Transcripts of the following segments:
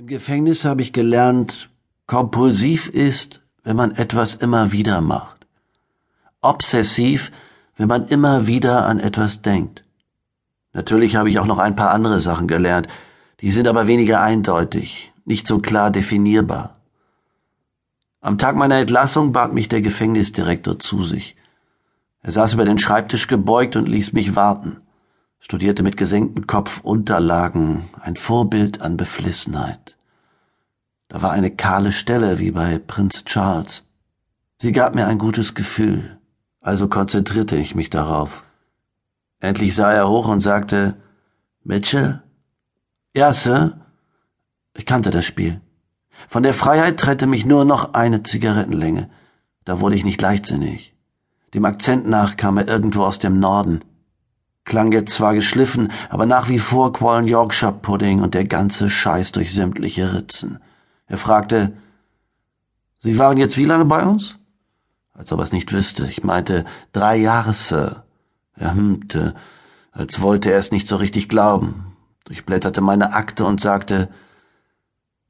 Im Gefängnis habe ich gelernt, kompulsiv ist, wenn man etwas immer wieder macht. Obsessiv, wenn man immer wieder an etwas denkt. Natürlich habe ich auch noch ein paar andere Sachen gelernt, die sind aber weniger eindeutig, nicht so klar definierbar. Am Tag meiner Entlassung bat mich der Gefängnisdirektor zu sich. Er saß über den Schreibtisch gebeugt und ließ mich warten studierte mit gesenktem Kopf Unterlagen, ein Vorbild an Beflissenheit. Da war eine kahle Stelle wie bei Prinz Charles. Sie gab mir ein gutes Gefühl, also konzentrierte ich mich darauf. Endlich sah er hoch und sagte, Mitchell? Ja, Sir. Ich kannte das Spiel. Von der Freiheit trennte mich nur noch eine Zigarettenlänge. Da wurde ich nicht leichtsinnig. Dem Akzent nach kam er irgendwo aus dem Norden klang jetzt zwar geschliffen, aber nach wie vor quollen Yorkshire Pudding und der ganze Scheiß durch sämtliche Ritzen. Er fragte, Sie waren jetzt wie lange bei uns? Als ob er es nicht wüsste. Ich meinte, drei Jahre, Sir. Er hmmte, als wollte er es nicht so richtig glauben, durchblätterte meine Akte und sagte,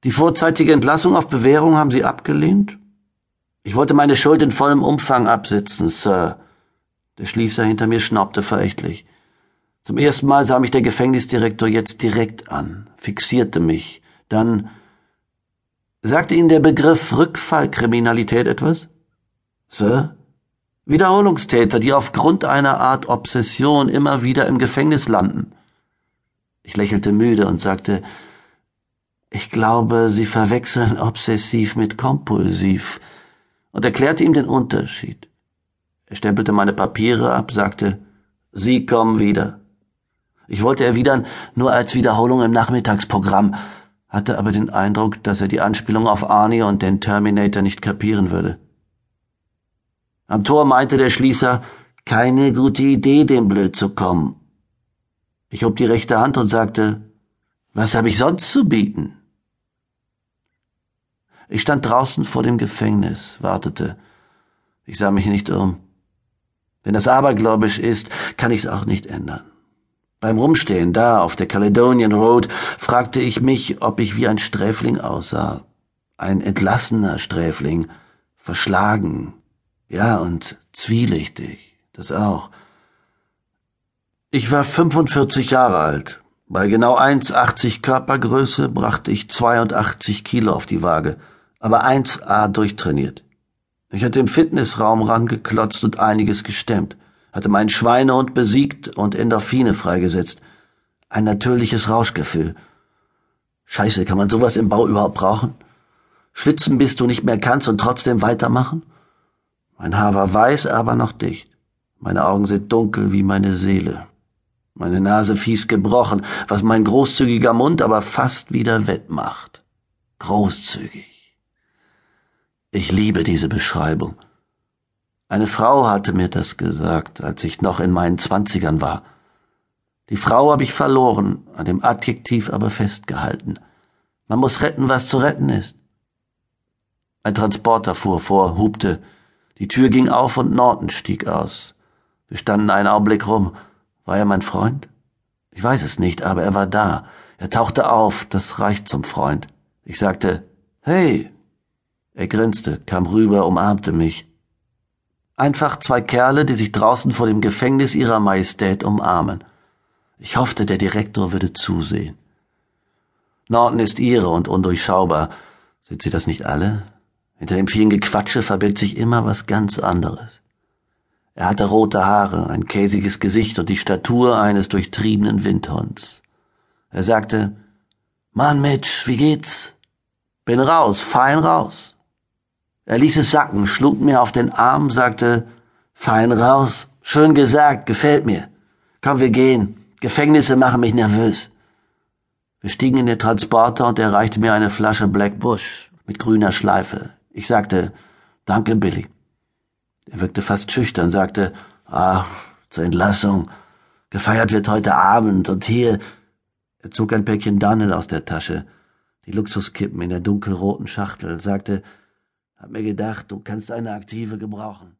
die vorzeitige Entlassung auf Bewährung haben Sie abgelehnt? Ich wollte meine Schuld in vollem Umfang absitzen, Sir. Der Schließer hinter mir schnaubte verächtlich. Zum ersten Mal sah mich der Gefängnisdirektor jetzt direkt an, fixierte mich, dann sagte Ihnen der Begriff Rückfallkriminalität etwas? Sir? Wiederholungstäter, die aufgrund einer Art Obsession immer wieder im Gefängnis landen. Ich lächelte müde und sagte, ich glaube, Sie verwechseln obsessiv mit kompulsiv und erklärte ihm den Unterschied. Er stempelte meine Papiere ab, sagte, Sie kommen wieder. Ich wollte erwidern, nur als Wiederholung im Nachmittagsprogramm, hatte aber den Eindruck, dass er die Anspielung auf Arnie und den Terminator nicht kapieren würde. Am Tor meinte der Schließer, keine gute Idee, dem blöd zu kommen. Ich hob die rechte Hand und sagte, was habe ich sonst zu bieten? Ich stand draußen vor dem Gefängnis, wartete. Ich sah mich nicht um. Wenn das abergläubisch ist, kann ich's auch nicht ändern. Beim Rumstehen da auf der Caledonian Road fragte ich mich, ob ich wie ein Sträfling aussah. Ein entlassener Sträfling, verschlagen, ja, und zwielichtig, das auch. Ich war 45 Jahre alt. Bei genau 1,80 Körpergröße brachte ich 82 Kilo auf die Waage, aber 1A durchtrainiert. Ich hatte im Fitnessraum rangeklotzt und einiges gestemmt hatte meinen Schweinehund besiegt und Endorphine freigesetzt. Ein natürliches Rauschgefühl. Scheiße, kann man sowas im Bau überhaupt brauchen? Schwitzen, bis du nicht mehr kannst und trotzdem weitermachen? Mein Haar war weiß, aber noch dicht. Meine Augen sind dunkel wie meine Seele. Meine Nase fies gebrochen, was mein großzügiger Mund aber fast wieder wettmacht. Großzügig. Ich liebe diese Beschreibung. Eine Frau hatte mir das gesagt, als ich noch in meinen Zwanzigern war. Die Frau habe ich verloren, an dem Adjektiv aber festgehalten. Man muss retten, was zu retten ist. Ein Transporter fuhr vor, hupte. Die Tür ging auf und Norton stieg aus. Wir standen einen Augenblick rum. War er mein Freund? Ich weiß es nicht, aber er war da. Er tauchte auf, das reicht zum Freund. Ich sagte, Hey! Er grinste, kam rüber, umarmte mich. Einfach zwei Kerle, die sich draußen vor dem Gefängnis ihrer Majestät umarmen. Ich hoffte, der Direktor würde zusehen. Norton ist ihre und undurchschaubar. Sind sie das nicht alle? Hinter dem vielen Gequatsche verbirgt sich immer was ganz anderes. Er hatte rote Haare, ein käsiges Gesicht und die Statur eines durchtriebenen Windhunds. Er sagte, Mann, Mitch, wie geht's? Bin raus, fein raus. Er ließ es sacken, schlug mir auf den Arm, sagte, fein raus, schön gesagt, gefällt mir. Komm, wir gehen. Gefängnisse machen mich nervös. Wir stiegen in den Transporter und er reichte mir eine Flasche Black Bush mit grüner Schleife. Ich sagte, danke, Billy. Er wirkte fast schüchtern, sagte, ah, zur Entlassung. Gefeiert wird heute Abend und hier. Er zog ein Päckchen Dunnel aus der Tasche, die Luxuskippen in der dunkelroten Schachtel, sagte, hab mir gedacht, du kannst eine Aktive gebrauchen.